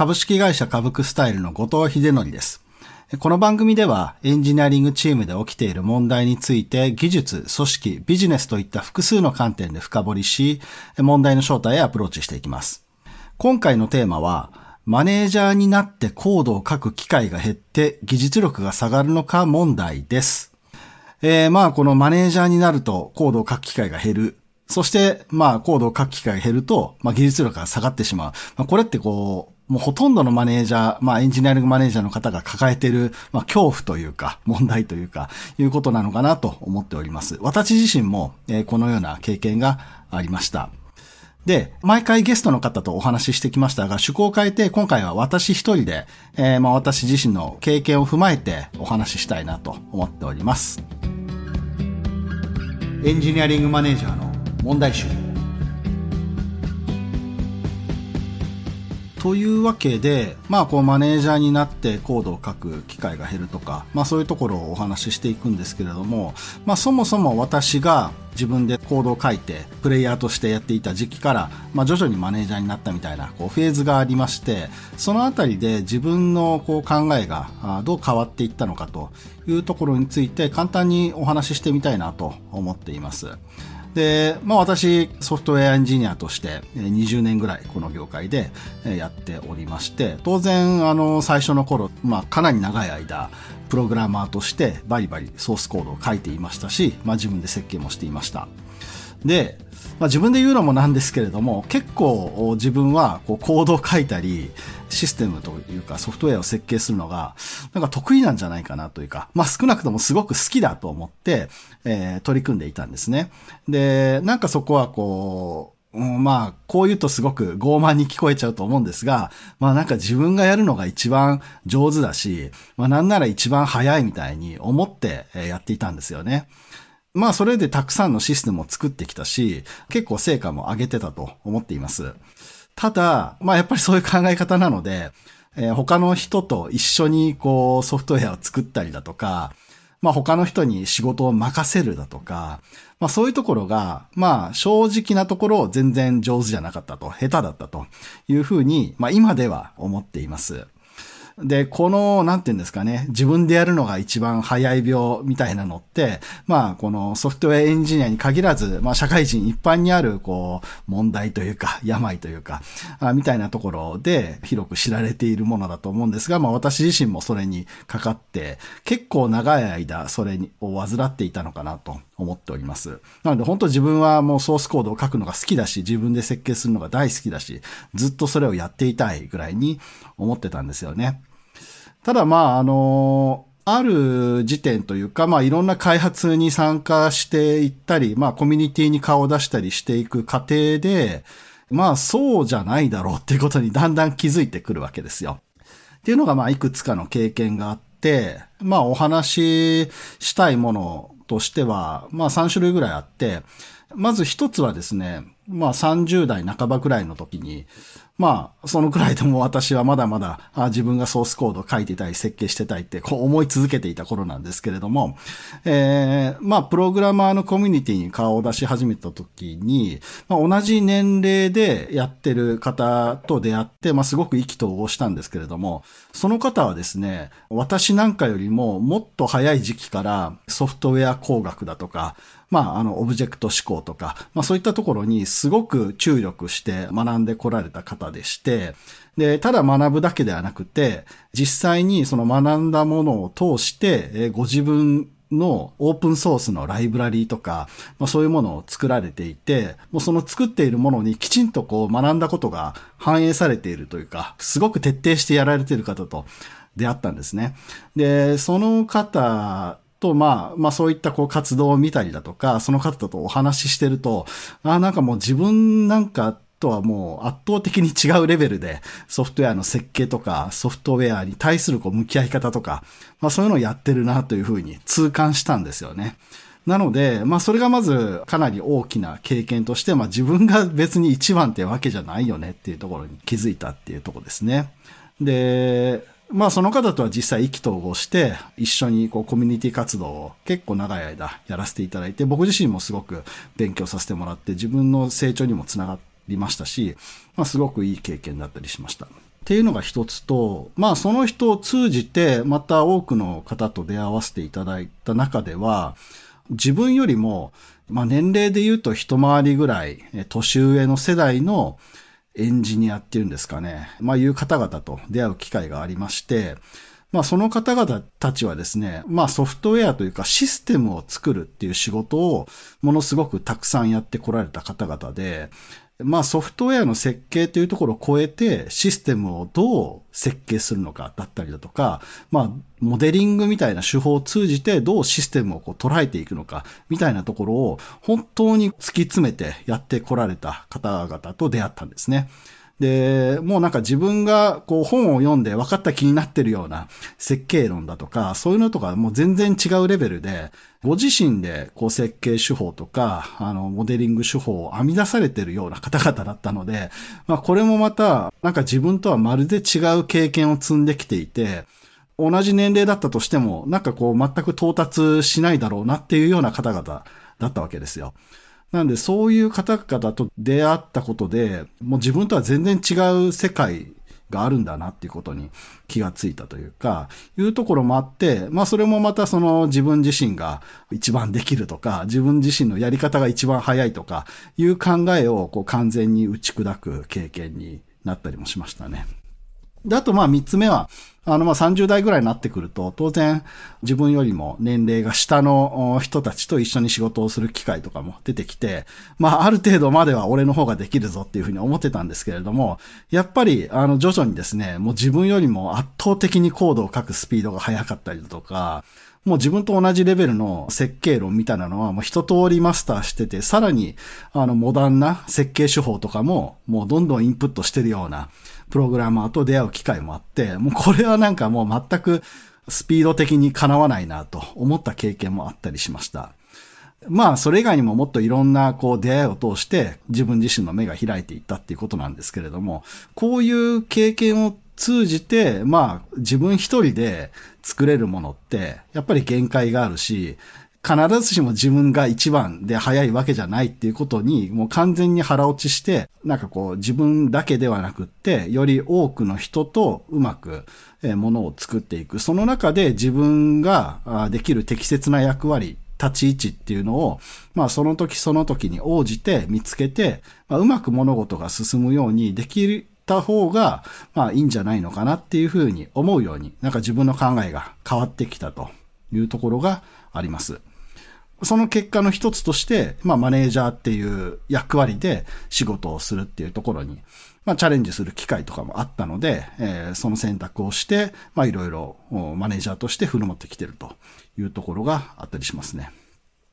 株式会社株クスタイルの後藤秀則です。この番組ではエンジニアリングチームで起きている問題について技術、組織、ビジネスといった複数の観点で深掘りし、問題の正体へアプローチしていきます。今回のテーマは、マネージャーになってコードを書く機会が減って技術力が下がるのか問題です。えー、まあこのマネージャーになるとコードを書く機会が減る。そして、まあコードを書く機会が減ると、まあ技術力が下がってしまう。まあこれってこう、もうほとんどのマネージャー、まあエンジニアリングマネージャーの方が抱えている、まあ恐怖というか、問題というか、いうことなのかなと思っております。私自身も、えー、このような経験がありました。で、毎回ゲストの方とお話ししてきましたが、趣向を変えて今回は私一人で、えー、まあ私自身の経験を踏まえてお話ししたいなと思っております。エンジニアリングマネージャーの問題集。というわけで、まあ、こう、マネージャーになってコードを書く機会が減るとか、まあ、そういうところをお話ししていくんですけれども、まあ、そもそも私が自分でコードを書いて、プレイヤーとしてやっていた時期から、まあ、徐々にマネージャーになったみたいな、こう、フェーズがありまして、そのあたりで自分のこう考えがどう変わっていったのかというところについて簡単にお話ししてみたいなと思っています。で、まあ私、ソフトウェアエンジニアとして20年ぐらいこの業界でやっておりまして、当然、あの、最初の頃、まあかなり長い間、プログラマーとしてバリバリソースコードを書いていましたし、まあ自分で設計もしていました。で、まあ、自分で言うのもなんですけれども、結構自分はこうコードを書いたり、システムというかソフトウェアを設計するのが、なんか得意なんじゃないかなというか、まあ少なくともすごく好きだと思って、えー、取り組んでいたんですね。で、なんかそこはこう、うん、まあ、こう言うとすごく傲慢に聞こえちゃうと思うんですが、まあなんか自分がやるのが一番上手だし、まあなんなら一番早いみたいに思ってやっていたんですよね。まあそれでたくさんのシステムを作ってきたし、結構成果も上げてたと思っています。ただ、まあやっぱりそういう考え方なので、えー、他の人と一緒にこうソフトウェアを作ったりだとか、まあ他の人に仕事を任せるだとか、まあそういうところが、まあ正直なところ全然上手じゃなかったと、下手だったというふうに、まあ今では思っています。で、この、なんて言うんですかね、自分でやるのが一番早い病みたいなのって、まあ、このソフトウェアエンジニアに限らず、まあ、社会人一般にある、こう、問題というか、病というか、あみたいなところで広く知られているものだと思うんですが、まあ、私自身もそれにかかって、結構長い間、それを患っていたのかなと思っております。なので、本当自分はもうソースコードを書くのが好きだし、自分で設計するのが大好きだし、ずっとそれをやっていたいぐらいに思ってたんですよね。ただまあ、あの、ある時点というか、まあいろんな開発に参加していったり、まあコミュニティに顔を出したりしていく過程で、まあそうじゃないだろうっていうことにだんだん気づいてくるわけですよ。っていうのがまあいくつかの経験があって、まあお話ししたいものとしては、まあ3種類ぐらいあって、まず一つはですね、まあ30代半ばくらいの時に、まあ、そのくらいでも私はまだまだ自分がソースコードを書いてたい、設計してたいってこう思い続けていた頃なんですけれども、えー、まあ、プログラマーのコミュニティに顔を出し始めた時に、まあ、同じ年齢でやってる方と出会って、まあ、すごく意気投合したんですけれども、その方はですね、私なんかよりももっと早い時期からソフトウェア工学だとか、まあ、あの、オブジェクト思考とか、まあそういったところにすごく注力して学んでこられた方でして、で、ただ学ぶだけではなくて、実際にその学んだものを通して、えご自分のオープンソースのライブラリーとか、まあ、そういうものを作られていて、もうその作っているものにきちんとこう学んだことが反映されているというか、すごく徹底してやられている方と出会ったんですね。で、その方と、まあ、まあそういったこう活動を見たりだとか、その方とお話ししてると、ああなんかもう自分なんかとはもう圧倒的に違うレベルでソフトウェアの設計とかソフトウェアに対するこう向き合い方とか、まあそういうのをやってるなというふうに痛感したんですよね。なので、まあそれがまずかなり大きな経験として、まあ自分が別に一番ってわけじゃないよねっていうところに気づいたっていうところですね。で、まあその方とは実際意気投合して、一緒にこうコミュニティ活動を結構長い間やらせていただいて、僕自身もすごく勉強させてもらって、自分の成長にもつながりましたし、まあすごくいい経験だったりしました。っていうのが一つと、まあその人を通じてまた多くの方と出会わせていただいた中では、自分よりも、まあ年齢で言うと一回りぐらい年上の世代のエンジニアっていうんですかね。まあいう方々と出会う機会がありまして、まあその方々たちはですね、まあソフトウェアというかシステムを作るっていう仕事をものすごくたくさんやってこられた方々で、まあソフトウェアの設計というところを超えてシステムをどう設計するのかだったりだとか、まあモデリングみたいな手法を通じてどうシステムをこう捉えていくのかみたいなところを本当に突き詰めてやってこられた方々と出会ったんですね。で、もうなんか自分がこう本を読んで分かった気になってるような設計論だとか、そういうのとかもう全然違うレベルで、ご自身でこう設計手法とか、あの、モデリング手法を編み出されてるような方々だったので、まあこれもまた、なんか自分とはまるで違う経験を積んできていて、同じ年齢だったとしても、なんかこう全く到達しないだろうなっていうような方々だったわけですよ。なんでそういう方々と出会ったことで、もう自分とは全然違う世界があるんだなっていうことに気がついたというか、いうところもあって、まあそれもまたその自分自身が一番できるとか、自分自身のやり方が一番早いとか、いう考えをこう完全に打ち砕く経験になったりもしましたね。で、あとまあ3つ目は、あのまあ30代ぐらいになってくると、当然自分よりも年齢が下の人たちと一緒に仕事をする機会とかも出てきて、まあある程度までは俺の方ができるぞっていうふうに思ってたんですけれども、やっぱりあの徐々にですね、もう自分よりも圧倒的にコードを書くスピードが速かったりだとか、もう自分と同じレベルの設計論みたいなのはもう一通りマスターしてて、さらにあのモダンな設計手法とかももうどんどんインプットしてるような、プログラマーと出会う機会もあって、もうこれはなんかもう全くスピード的にかなわないなと思った経験もあったりしました。まあ、それ以外にももっといろんな、こう、出会いを通して自分自身の目が開いていったっていうことなんですけれども、こういう経験を通じて、まあ、自分一人で作れるものって、やっぱり限界があるし、必ずしも自分が一番で早いわけじゃないっていうことに、もう完全に腹落ちして、なんかこう自分だけではなくって、より多くの人とうまくものを作っていく。その中で自分ができる適切な役割、立ち位置っていうのを、まあその時その時に応じて見つけて、まあ、うまく物事が進むようにできるた方が、まあいいんじゃないのかなっていうふうに思うように、なんか自分の考えが変わってきたというところがあります。その結果の一つとして、まあ、マネージャーっていう役割で仕事をするっていうところに、まあ、チャレンジする機会とかもあったので、えー、その選択をして、まあ、いろいろマネージャーとして振る舞ってきてるというところがあったりしますね。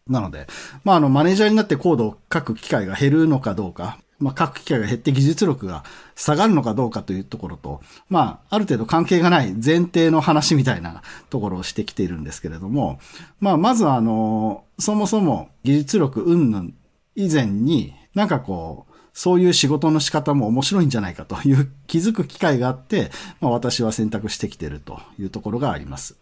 なので、まあ、あの、マネージャーになってコードを書く機会が減るのかどうか、まあ、書く機会が減って技術力が下がるのかどうかというところと、まあ、ある程度関係がない前提の話みたいなところをしてきているんですけれども、まあ、まずあの、そもそも技術力云々以前に、なんかこう、そういう仕事の仕方も面白いんじゃないかという気づく機会があって、まあ、私は選択してきているというところがあります。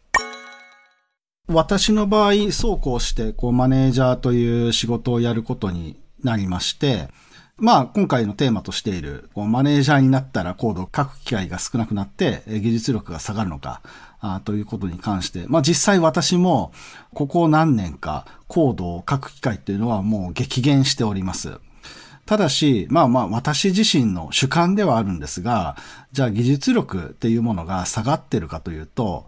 私の場合、そうこうして、こう、マネージャーという仕事をやることになりまして、まあ、今回のテーマとしている、こうマネージャーになったらコードを書く機会が少なくなって、技術力が下がるのか、あということに関して、まあ実際私も、ここ何年かコードを書く機会っていうのはもう激減しております。ただし、まあまあ私自身の主観ではあるんですが、じゃあ技術力っていうものが下がってるかというと、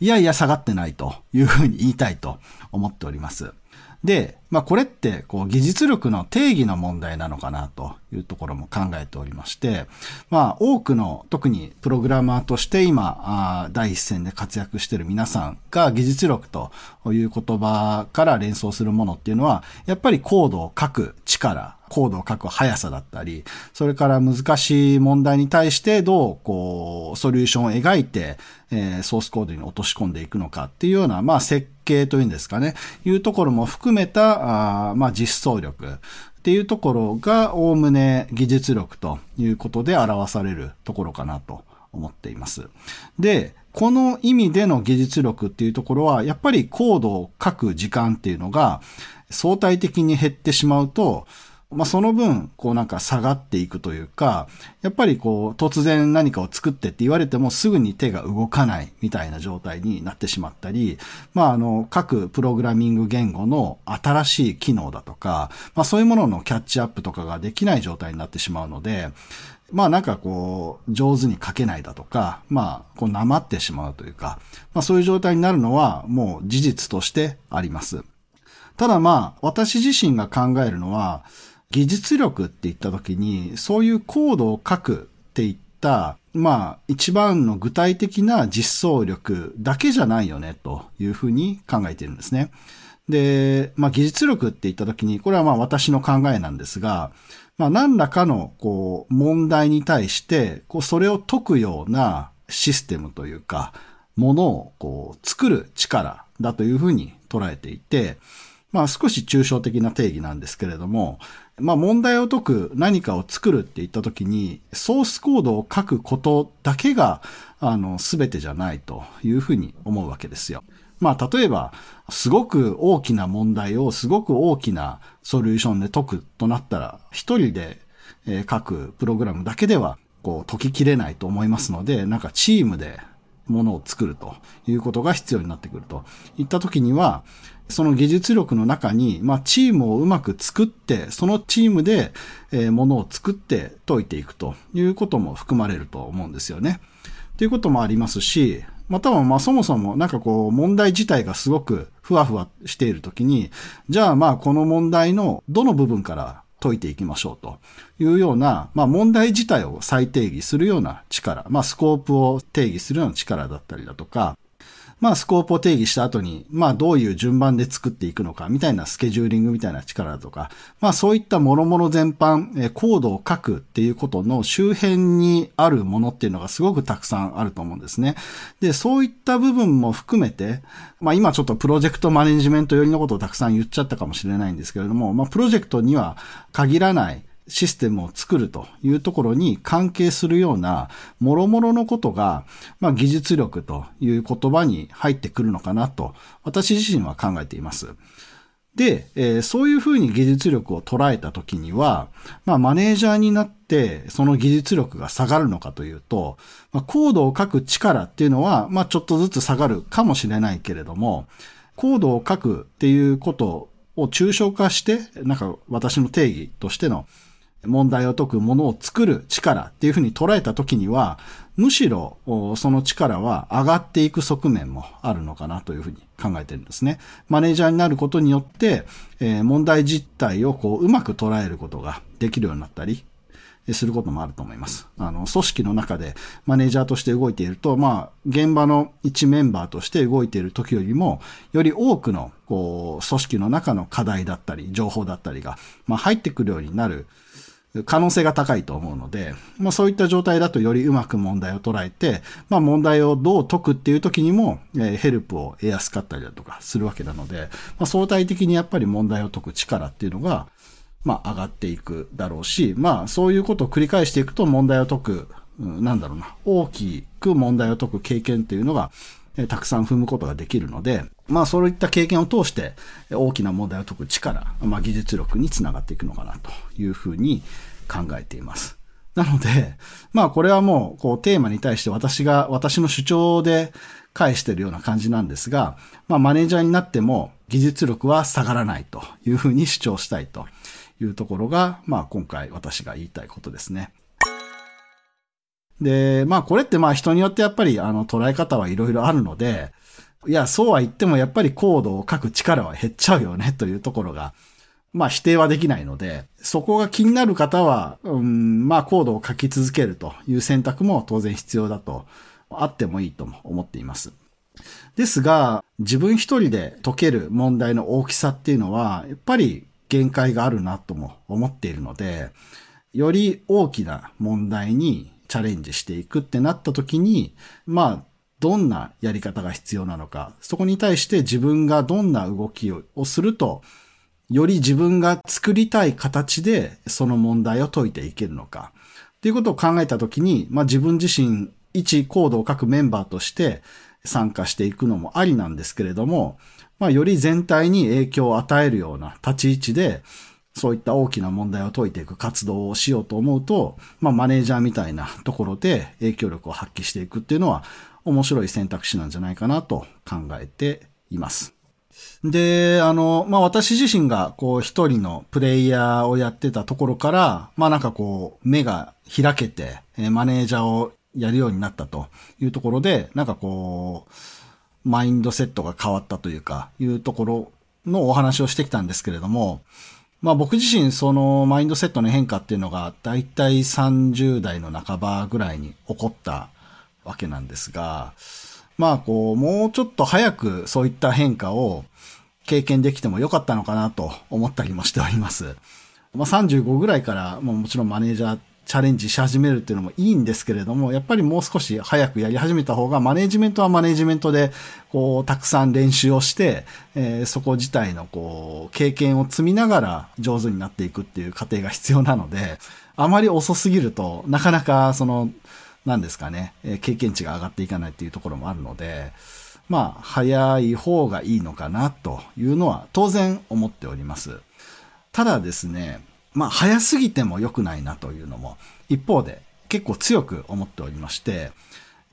いやいや下がってないというふうに言いたいと思っております。で、まあこれってこう技術力の定義の問題なのかなというところも考えておりまして、まあ多くの特にプログラマーとして今あ第一線で活躍している皆さんが技術力という言葉から連想するものっていうのはやっぱりコードを書く力コードを書く速さだったり、それから難しい問題に対してどう、こう、ソリューションを描いて、えー、ソースコードに落とし込んでいくのかっていうような、まあ、設計というんですかね、いうところも含めた、あまあ、実装力っていうところが、おおむね技術力ということで表されるところかなと思っています。で、この意味での技術力っていうところは、やっぱりコードを書く時間っていうのが相対的に減ってしまうと、まあ、その分、こうなんか下がっていくというか、やっぱりこう、突然何かを作ってって言われてもすぐに手が動かないみたいな状態になってしまったり、まあ、あの、各プログラミング言語の新しい機能だとか、まあ、そういうもののキャッチアップとかができない状態になってしまうので、まあなんかこう、上手に書けないだとか、まあ、こう、なまってしまうというか、まあそういう状態になるのはもう事実としてあります。ただまあ、私自身が考えるのは、技術力って言った時に、そういうコードを書くって言った、まあ、一番の具体的な実装力だけじゃないよね、というふうに考えてるんですね。で、まあ、技術力って言った時に、これはまあ私の考えなんですが、まあ、何らかの、こう、問題に対して、こう、それを解くようなシステムというか、ものを、こう、作る力だというふうに捉えていて、まあ少し抽象的な定義なんですけれども、まあ問題を解く何かを作るって言った時に、ソースコードを書くことだけが、あの、すべてじゃないというふうに思うわけですよ。まあ例えば、すごく大きな問題をすごく大きなソリューションで解くとなったら、一人で書くプログラムだけでは、こう解ききれないと思いますので、なんかチームでものを作るということが必要になってくるといった時には、その技術力の中に、まあ、チームをうまく作って、そのチームで、えー、ものを作って解いていくということも含まれると思うんですよね。ということもありますし、またはまあそもそもなんかこう問題自体がすごくふわふわしているときに、じゃあまあこの問題のどの部分から解いていきましょうというような、まあ問題自体を再定義するような力、まあスコープを定義するような力だったりだとか、まあ、スコープを定義した後に、まあ、どういう順番で作っていくのか、みたいなスケジューリングみたいな力だとか、まあ、そういった諸々全般、えコードを書くっていうことの周辺にあるものっていうのがすごくたくさんあると思うんですね。で、そういった部分も含めて、まあ、今ちょっとプロジェクトマネジメント寄りのことをたくさん言っちゃったかもしれないんですけれども、まあ、プロジェクトには限らない、システムを作るというところに関係するような、諸々のことが、まあ、技術力という言葉に入ってくるのかなと、私自身は考えています。で、えー、そういうふうに技術力を捉えたときには、まあ、マネージャーになって、その技術力が下がるのかというと、まあ、コードを書く力っていうのは、まあ、ちょっとずつ下がるかもしれないけれども、コードを書くっていうことを抽象化して、なんか私の定義としての問題を解くものを作る力っていうふうに捉えたときには、むしろその力は上がっていく側面もあるのかなというふうに考えてるんですね。マネージャーになることによって、え問題実態をこううまく捉えることができるようになったり、することもあると思います。あの、組織の中でマネージャーとして動いていると、まあ、現場の一メンバーとして動いている時よりも、より多くの、こう、組織の中の課題だったり、情報だったりが、まあ、入ってくるようになる、可能性が高いと思うので、まあそういった状態だとよりうまく問題を捉えて、まあ問題をどう解くっていう時にも、えー、ヘルプを得やすかったりだとかするわけなので、まあ相対的にやっぱり問題を解く力っていうのが、まあ上がっていくだろうし、まあそういうことを繰り返していくと問題を解く、うん、なんだろうな、大きく問題を解く経験っていうのが、たくさん踏むことができるので、まあそういった経験を通して大きな問題を解く力、まあ技術力につながっていくのかなというふうに考えています。なので、まあこれはもうこうテーマに対して私が、私の主張で返してるような感じなんですが、まあマネージャーになっても技術力は下がらないというふうに主張したいというところが、まあ今回私が言いたいことですね。で、まあこれってまあ人によってやっぱりあの捉え方はいろいろあるので、いや、そうは言ってもやっぱりコードを書く力は減っちゃうよねというところが、まあ否定はできないので、そこが気になる方は、うん、まあコードを書き続けるという選択も当然必要だと、あってもいいと思っています。ですが、自分一人で解ける問題の大きさっていうのは、やっぱり限界があるなとも思っているので、より大きな問題にチャレンジしていくってなった時に、まあ、どんなやり方が必要なのか、そこに対して自分がどんな動きをすると、より自分が作りたい形でその問題を解いていけるのか。っていうことを考えたときに、まあ自分自身一コードを書くメンバーとして参加していくのもありなんですけれども、まあより全体に影響を与えるような立ち位置で、そういった大きな問題を解いていく活動をしようと思うと、まあ、マネージャーみたいなところで影響力を発揮していくっていうのは面白い選択肢なんじゃないかなと考えています。で、あの、まあ、私自身が、こう、一人のプレイヤーをやってたところから、まあ、なんかこう、目が開けて、マネージャーをやるようになったというところで、なんかこう、マインドセットが変わったというか、いうところのお話をしてきたんですけれども、まあ僕自身そのマインドセットの変化っていうのが大体30代の半ばぐらいに起こったわけなんですが、まあこう、もうちょっと早くそういった変化を経験できてもよかったのかなと思ったりもしております。まあ35ぐらいからもちろんマネージャーチャレンジし始めるっていうのもいいんですけれども、やっぱりもう少し早くやり始めた方が、マネジメントはマネジメントで、こう、たくさん練習をして、えー、そこ自体の、こう、経験を積みながら上手になっていくっていう過程が必要なので、あまり遅すぎるとなかなか、その、何ですかね、え経験値が上がっていかないっていうところもあるので、まあ、早い方がいいのかなというのは当然思っております。ただですね、まあ、早すぎても良くないなというのも、一方で結構強く思っておりまして、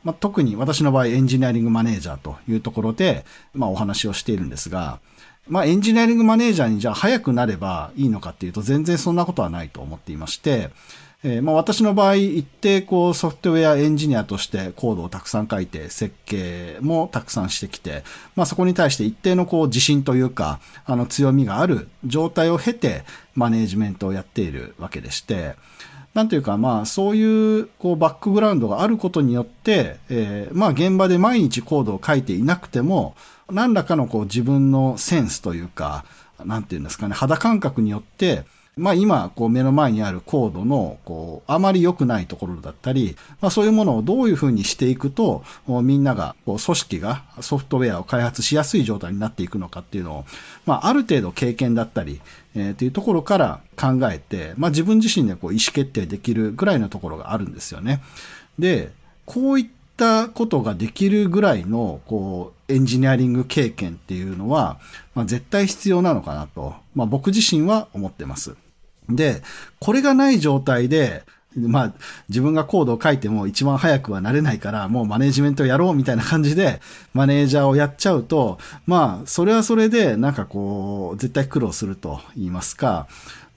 まあ、特に私の場合エンジニアリングマネージャーというところで、まあ、お話をしているんですが、まあ、エンジニアリングマネージャーにじゃあ早くなればいいのかっていうと全然そんなことはないと思っていまして、えー、まあ私の場合、一定こうソフトウェアエンジニアとしてコードをたくさん書いて設計もたくさんしてきて、まあそこに対して一定のこう自信というか、あの強みがある状態を経てマネージメントをやっているわけでして、なんというかまあそういうこうバックグラウンドがあることによって、えー、まあ現場で毎日コードを書いていなくても、何らかのこう自分のセンスというか、なんていうんですかね、肌感覚によって、まあ今、こう目の前にあるコードの、こう、あまり良くないところだったり、まあそういうものをどういうふうにしていくと、みんなが、こう、組織がソフトウェアを開発しやすい状態になっていくのかっていうのを、まあある程度経験だったり、えー、っていうところから考えて、まあ自分自身でこう意思決定できるぐらいのところがあるんですよね。で、こういったことができるぐらいの、こう、エンジニアリング経験っていうのは、まあ絶対必要なのかなと、まあ僕自身は思ってます。で、これがない状態で、まあ、自分がコードを書いても一番早くはなれないから、もうマネジメントやろうみたいな感じで、マネージャーをやっちゃうと、まあ、それはそれで、なんかこう、絶対苦労すると言いますか、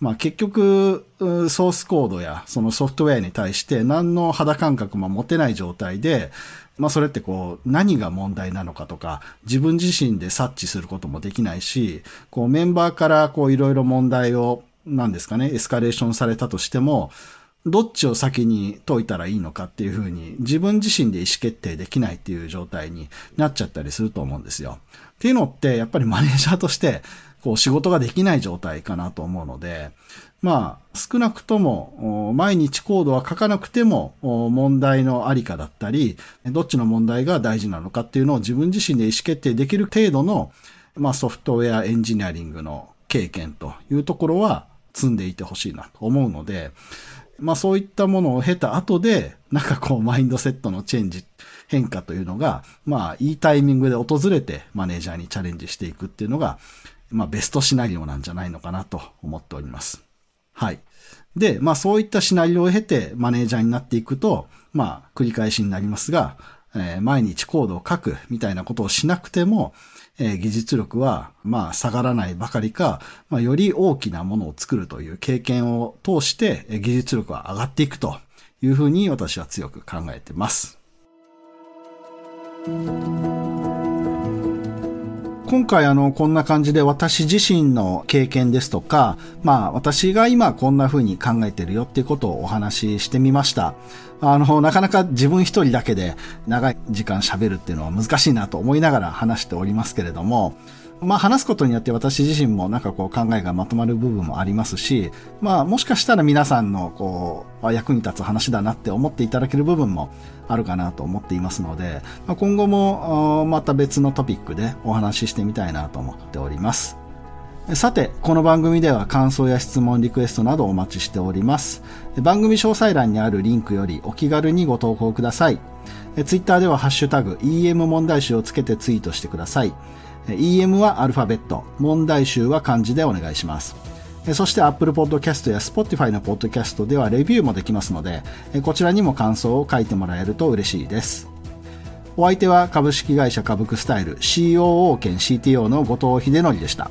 まあ結局、ソースコードやそのソフトウェアに対して何の肌感覚も持てない状態で、まあそれってこう何が問題なのかとか自分自身で察知することもできないし、こうメンバーからこういろいろ問題をなんですかね、エスカレーションされたとしても、どっちを先に解いたらいいのかっていうふうに自分自身で意思決定できないっていう状態になっちゃったりすると思うんですよ。っていうのってやっぱりマネージャーとしてこう仕事ができない状態かなと思うので、まあ少なくとも毎日コードは書かなくても問題のありかだったり、どっちの問題が大事なのかっていうのを自分自身で意思決定できる程度のまあソフトウェアエンジニアリングの経験というところは積んでいてほしいなと思うので、まあそういったものを経た後で、なんかこうマインドセットのチェンジ、変化というのが、まあいいタイミングで訪れてマネージャーにチャレンジしていくっていうのが、まあベストシナリオなんじゃないのかなと思っております。はい。で、まあそういったシナリオを経てマネージャーになっていくと、まあ繰り返しになりますが、えー、毎日コードを書くみたいなことをしなくても、えー、技術力は、まあ、下がらないばかりか、まあ、より大きなものを作るという経験を通してえ、技術力は上がっていくというふうに私は強く考えてます。今回あの、こんな感じで私自身の経験ですとか、まあ私が今こんな風に考えてるよっていうことをお話ししてみました。あの、なかなか自分一人だけで長い時間喋るっていうのは難しいなと思いながら話しておりますけれども、まあ話すことによって私自身もなんかこう考えがまとまる部分もありますし、まあもしかしたら皆さんのこう役に立つ話だなって思っていただける部分もあるかなと思っていますので、まあ、今後もまた別のトピックでお話ししてみたいなと思っております。さて、この番組では感想や質問、リクエストなどお待ちしております。番組詳細欄にあるリンクよりお気軽にご投稿ください。ツイッターではハッシュタグ EM 問題集をつけてツイートしてください。EM はアルファベット、問題集は漢字でお願いします。そして Apple Podcast や Spotify の Podcast ではレビューもできますので、こちらにも感想を書いてもらえると嬉しいです。お相手は株式会社株クスタイル COO 兼 CTO の後藤秀則でした。